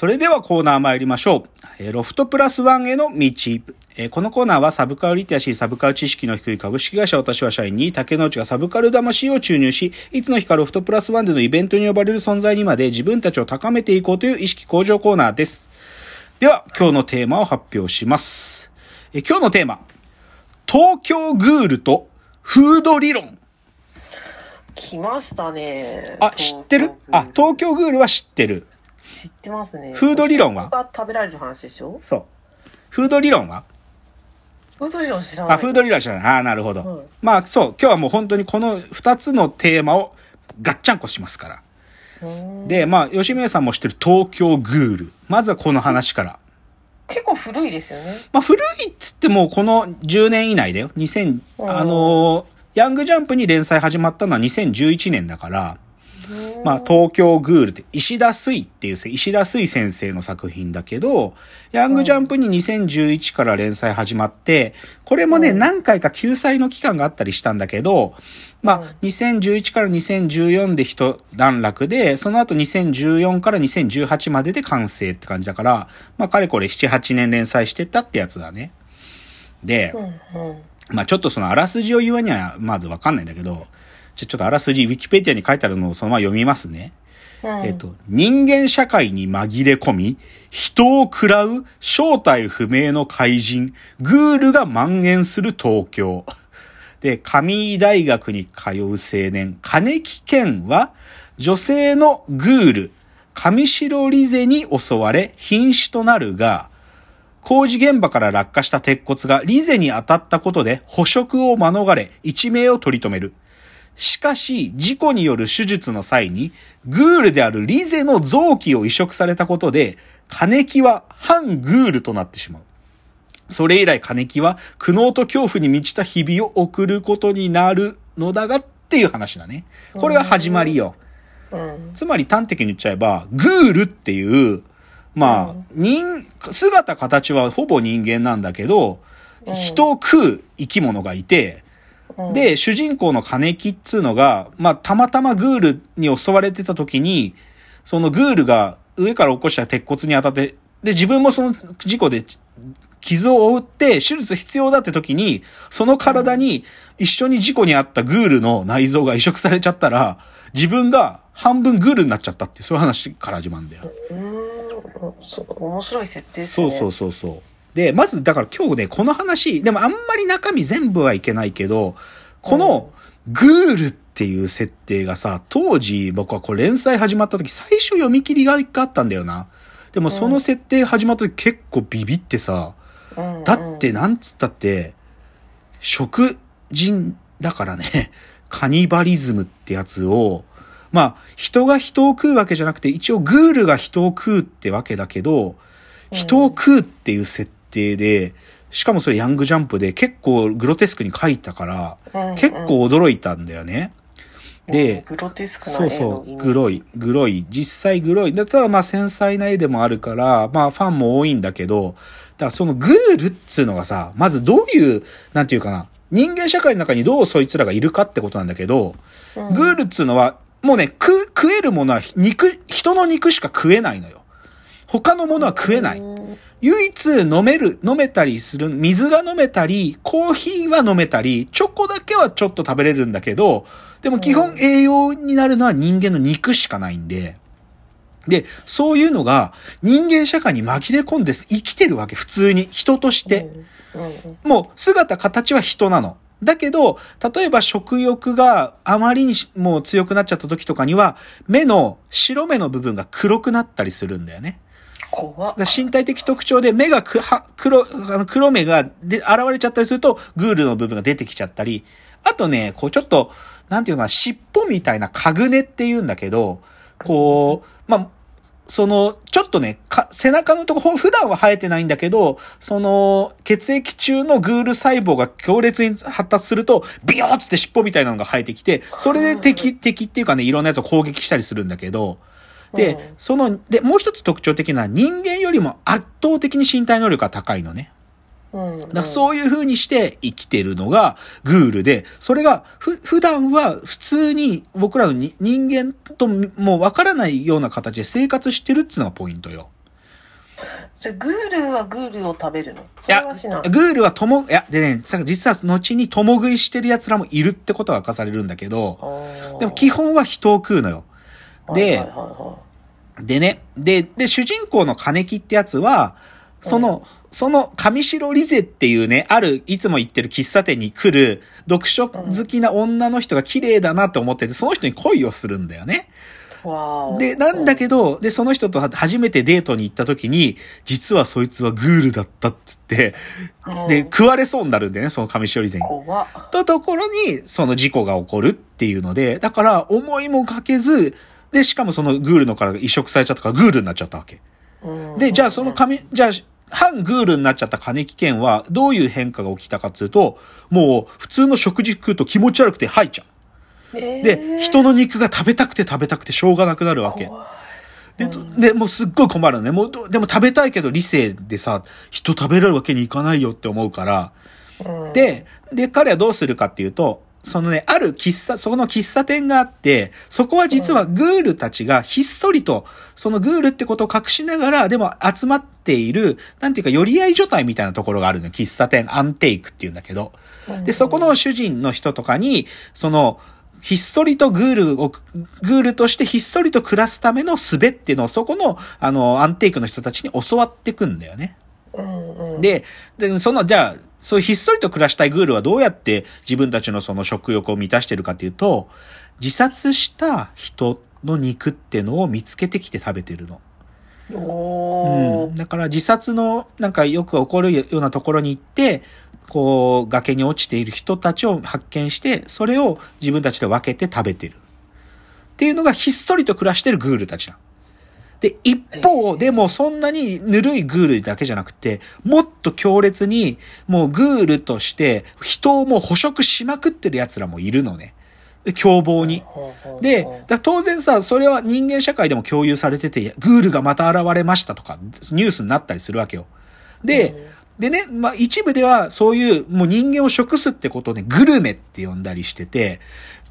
それではコーナー参りましょう。えーロフトプラスワンへの道。えーこのコーナーはサブカルリテラシー、サブカル知識の低い株式会社私は社員に竹之内がサブカル魂を注入し、いつの日かロフトプラスワンでのイベントに呼ばれる存在にまで自分たちを高めていこうという意識向上コーナーです。では、今日のテーマを発表します。えー今日のテーマ。東京グールとフード理論。来ましたね。あ、知ってる？あ、東京グールは知ってる。知ってますね。フード理論は？食べられる話でしょ？そう。フード理論は？フード理論知らない。あ、フード理論じゃない。ああ、なるほど。はいまあ、そう。今日はもう本当にこの二つのテーマをガッチャンコしますから。で、まあ、吉宮さんも知ってる東京グール。まずはこの話から。結構古いですよね。まあ、古いっつってもこの10年以内だよ。2000、うんあのーヤングジャンプに連載始まったのは2011年だから、まあ、東京グールって石田水っていうせ石田水先生の作品だけど、ヤングジャンプに2011から連載始まって、これもね、うん何回か救済の期間があったりしたんだけど、まうんあ、2011から2014で一段落で、その後2014から2018までで完成って感じだから、まあ、かれこれ7、8年連載してたってやつだね。で。まあちょっとそのあらすじを言わにはまずわかんないんだけど、じゃあちょっとあらすじ、ウィキペディアに書いてあるのをそのまま読みますね。うんえっと、人間社会に紛れ込み、人を食らう正体不明の怪人、グールが蔓延する東京。で、上井大学に通う青年、金木健は、女性のグール、上白リゼに襲われ、瀕死となるが、工事現場から落下した鉄骨がリゼに当たったことで捕食を免れ、一命を取り留める。しかし、事故による手術の際に、グールであるリゼの臓器を移植されたことで、金木は反グールとなってしまう。それ以来金木は苦悩と恐怖に満ちた日々を送ることになるのだがっていう話だね。これが始まりよ。うん。つまり端的に言っちゃえば、グールっていう、まあ、人、姿形はほぼ人間なんだけど、うん人を食う生き物がいて、うん、で、主人公の金木っつうのが、まあ、たまたまグールに襲われてた時に、そのグールが上から起こした鉄骨に当たって、で、自分もその事故で傷を負って手術必要だって時に、その体に一緒に事故にあったグールの内臓が移植されちゃったら、自分が半分グールになっちゃったって、そういう話から始まるんだよ。うーん。そう面白い設定ですね。そうそうそうそう。で、まず、だから今日ね、この話、でもあんまり中身全部はいけないけど、このグールっていう設定がさ、当時僕はこれ連載始まった時、最初読み切りが一回あったんだよな。でもその設定始まった時結構ビビってさ、だってなんつったって、食人だからね、カニバリズムってやつを、まあ、人が人を食うわけじゃなくて、一応グールが人を食うってわけだけど、人を食うっていう設定で、しかもそれヤングジャンプで結構グロテスクに書いたから、うんうん結構驚いたんだよね。でうんグロテスクなそうそう、グロい、グロい、実際グロい。だただまあ繊細な絵でもあるから、まあファンも多いんだけど、だからそのグールっつうのがさ、まずどういう、なんていうかな、人間社会の中にどうそいつらがいるかってことなんだけど、うんグールっつうのは、もうね、食、食えるものは肉、人の肉しか食えないのよ。他のものは食えない。うん唯一飲める、飲めたりする、水が飲めたり、コーヒーは飲めたり、チョコだけはちょっと食べれるんだけど、でも基本栄養になるのは人間の肉しかないんで、で、そういうのが人間社会に紛れ込んで生きてるわけ、普通に。人として。もう姿形は人なの。だけど、例えば食欲があまりにしもう強くなっちゃった時とかには、目の白目の部分が黒くなったりするんだよね。怖身体的特徴で目がくは黒、あの黒目がで現れちゃったりすると、グールの部分が出てきちゃったり、あとね、こうちょっと、なんていうのかな、尻尾みたいなかぐねって言うんだけど、こう、まあ、その、ちょっとね、か背中のとこ、ほ普段は生えてないんだけど、その、血液中のグール細胞が強烈に発達すると、ビヨーっつって尻尾みたいなのが生えてきて、それで敵、敵っていうかね、いろんなやつを攻撃したりするんだけど、で、うんその、で、もう一つ特徴的な人間よりも圧倒的に身体能力が高いのね。うんだからそういう風にして生きてるのがグールで、それがふ、普段は普通に僕らのに人間ともうわからないような形で生活してるっていうのがポイントよ。それグールはグールを食べるの？そいやれはしない。グールはとも、いや、でね、さ実は後に共食いしてる奴らもいるってことが明かされるんだけど、でも基本は人を食うのよ。ではいはいはいはでね、で、で、主人公の金木ってやつは、その、その上白リゼっていうね、ある、いつも行ってる喫茶店に来る、読書好きな女の人が綺麗だなと思ってて、その人に恋をするんだよね。で、なんだけど、で、その人と初めてデートに行った時に、実はそいつはグールだったっつって、うん。で、食われそうになるんだよね、その上白リゼに。とところに、その事故が起こるっていうので、だから思いもかけず、で、しかもそのグールのから移植されちゃったからグールになっちゃったわけ。うんで、じゃあその紙、じゃあ、反グールになっちゃった金木健は、どういう変化が起きたかっていうと、もう、普通の食事食うと気持ち悪くて吐いちゃう。えーで、人の肉が食べたくて食べたくてしょうがなくなるわけ。で、どで、もうすっごい困るのね。もうど、でも食べたいけど理性でさ、人食べれるわけにいかないよって思うから、うんで、で、彼はどうするかっていうと、そのね、ある喫茶、そこの喫茶店があって、そこは実はグールたちがひっそりと、そのグールってことを隠しながら、でも集まっている、なんていうか、寄り合い所帯みたいなところがあるのよ。喫茶店、アンテイクっていうんだけど。で、そこの主人の人とかに、その、ひっそりとグールを、グールとしてひっそりと暮らすための術っていうのを、そこの、あの、アンテイクの人たちに教わっていくんだよね。で、で、その、じゃあ、そういうひっそりと暮らしたいグールはどうやって自分たちのその食欲を満たしてるかっていうと、自殺した人の肉ってのを見つけてきて食べてるの。うん。だから自殺のなんかよく起こるようなところに行って、こう崖に落ちている人たちを発見して、それを自分たちで分けて食べてる。っていうのがひっそりと暮らしてるグールたちなの。で、一方、でもそんなにぬるいグールだけじゃなくて、もっと強烈に、もうグールとして人をもう捕食しまくってる奴らもいるのね。で凶暴に。で当然さ、それは人間社会でも共有されてて、グールがまた現れましたとか、ニュースになったりするわけよ。で、でね、まあ一部ではそういうもう人間を食すってことをね、グルメって呼んだりしてて、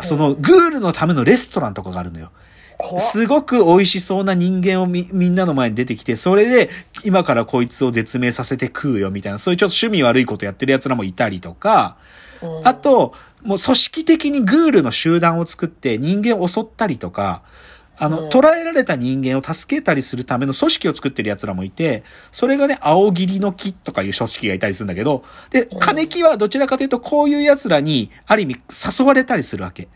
そのグールのためのレストランとかがあるのよ。すごく美味しそうな人間をみ、みんなの前に出てきて、それで、今からこいつを絶命させて食うよ、みたいな、そういうちょっと趣味悪いことやってる奴らもいたりとか、うんあと、もう組織的にグールの集団を作って人間を襲ったりとか、あの、うん捕らえられた人間を助けたりするための組織を作ってる奴らもいて、それがね、青霧の木とかいう組織がいたりするんだけど、で、うん金木はどちらかというとこういう奴らに、ある意味誘われたりするわけ。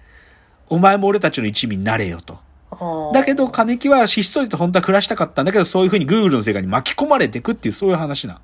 お前も俺たちの一味になれよと。だけど、金木はひっそりと本当は暮らしたかったんだけど、そういう風にグーグルの世界に巻き込まれていくっていう、そういう話な。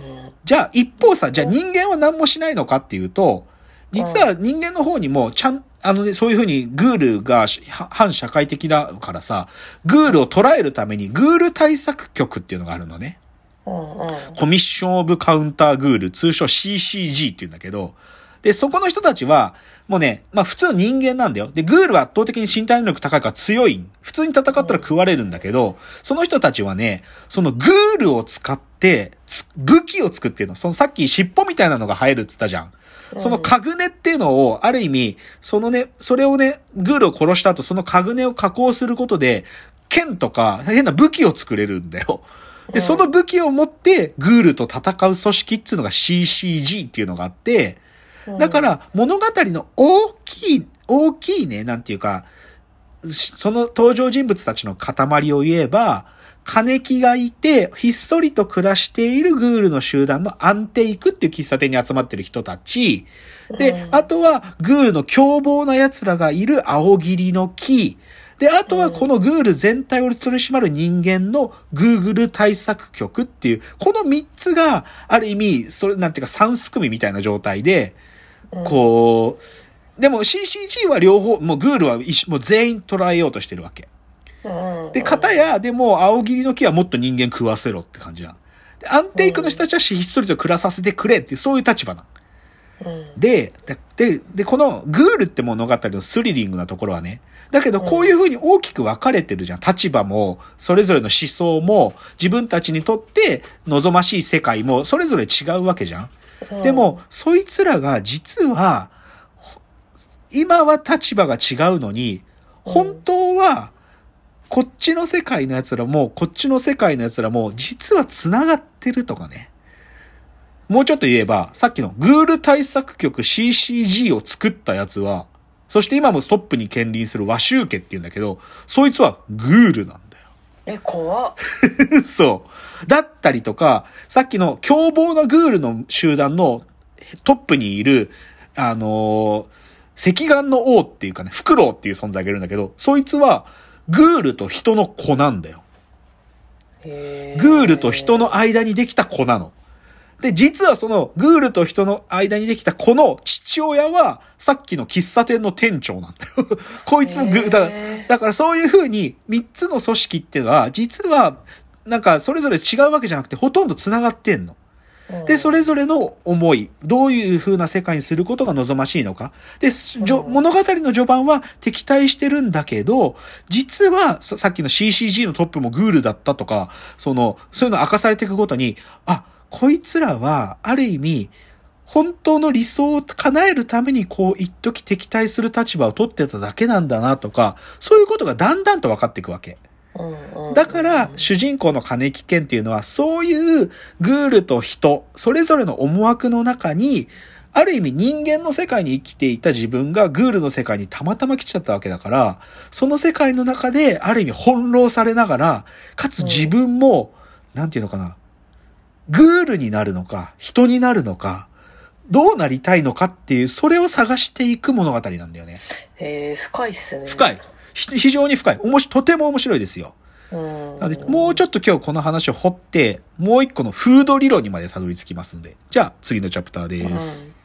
うん。じゃあ、一方さ、じゃあ人間は何もしないのかっていうと、実は人間の方にも、ちゃん、あのね、そういう風にグールが反社会的だからさ、グールを捉えるためにグール対策局っていうのがあるのね。コミッションオブカウンターグール、通称 CCG っていうんだけど、で、そこの人たちは、もうね、まあ普通の人間なんだよ。で、グールは圧倒的に身体能力高いから強い。普通に戦ったら食われるんだけど、その人たちはね、そのグールを使って、つ武器を作ってるの。そのさっき尻尾みたいなのが生えるって言ったじゃん。そのカグネっていうのを、ある意味、そのね、それをね、グールを殺した後、そのカグネを加工することで、剣とか変な武器を作れるんだよ。で、うんその武器を持って、グールと戦う組織っていうのが CCG っていうのがあって、だから物語の大きい、大きいね、なんていうか、しその登場人物たちの塊を言えば、金木がいて、ひっそりと暮らしているグールの集団のアンテイクっていう喫茶店に集まってる人たち、で、うん。あとはグールの凶暴な奴らがいる青霧の木、で、あとはこのグール全体を取り締まる人間のグーグル対策局っていう、この3つが、ある意味、それ、なんていうか、三すくみみたいな状態で、こう、でも CCG は両方、もうグールは一緒もう全員捉えようとしてるわけ。うんで、片や、でも、青霧の木はもっと人間食わせろって感じなの。で、アンテイクの人たちはひっそりと暮らさせてくれっていう、そういう立場なで、で、で、でこのグールって物語のスリリングなところはね、だけどこういう風に大きく分かれてるじゃん。立場も、それぞれの思想も、自分たちにとって望ましい世界も、それぞれ違うわけじゃん。うんでも、そいつらが実は、ほ今は立場が違うのに、本当は、こっちの世界の奴らも、こっちの世界の奴らも、実は繋がってるとかね。もうちょっと言えば、さっきのグール対策局 CCG を作ったやつは、そして今もストップに兼任する和州家って言うんだけど、そいつはグールなんだよ。え、怖っ。そう。だったりとか、さっきの凶暴なグールの集団のトップにいる、あのー赤眼の王っていうかね、フクロウっていう存在がいるんだけど、そいつは、グールと人の子なんだよ。グールと人の間にできた子なの。で、実はそのグールと人の間にできた子の父親は、さっきの喫茶店の店長なんだよ。こいつもグー、だからだからそういう風に3つの組織っていうのは、実は、なんかそれぞれ違うわけじゃなくて、ほとんど繋がってんの。で、それぞれの思い、どういう風な世界にすることが望ましいのか。で、物語の序盤は敵対してるんだけど、実はささっきの CCG のトップもグールだったとか、その、そういうの明かされていくごとに、あ、こいつらは、ある意味、本当の理想を叶えるために、こう、一時敵対する立場を取ってただけなんだなとか、そういうことがだんだんと分かっていくわけ。うんうんだから、主人公の金木健っていうのは、そういうグールと人、それぞれの思惑の中に、ある意味人間の世界に生きていた自分がグールの世界にたまたま来ちゃったわけだから、その世界の中である意味翻弄されながら、かつ自分も、なんていうのかな、グールになるのか、人になるのか、どうなりたいのかっていう、それを探していく物語なんだよね。へー深いっすね。深い。ひ非常に深い。おもし、とても面白いですよ。うん。なので、もうちょっと今日この話を掘って、もう一個のフード理論にまでたどり着きますので、じゃあ次のチャプターです。うん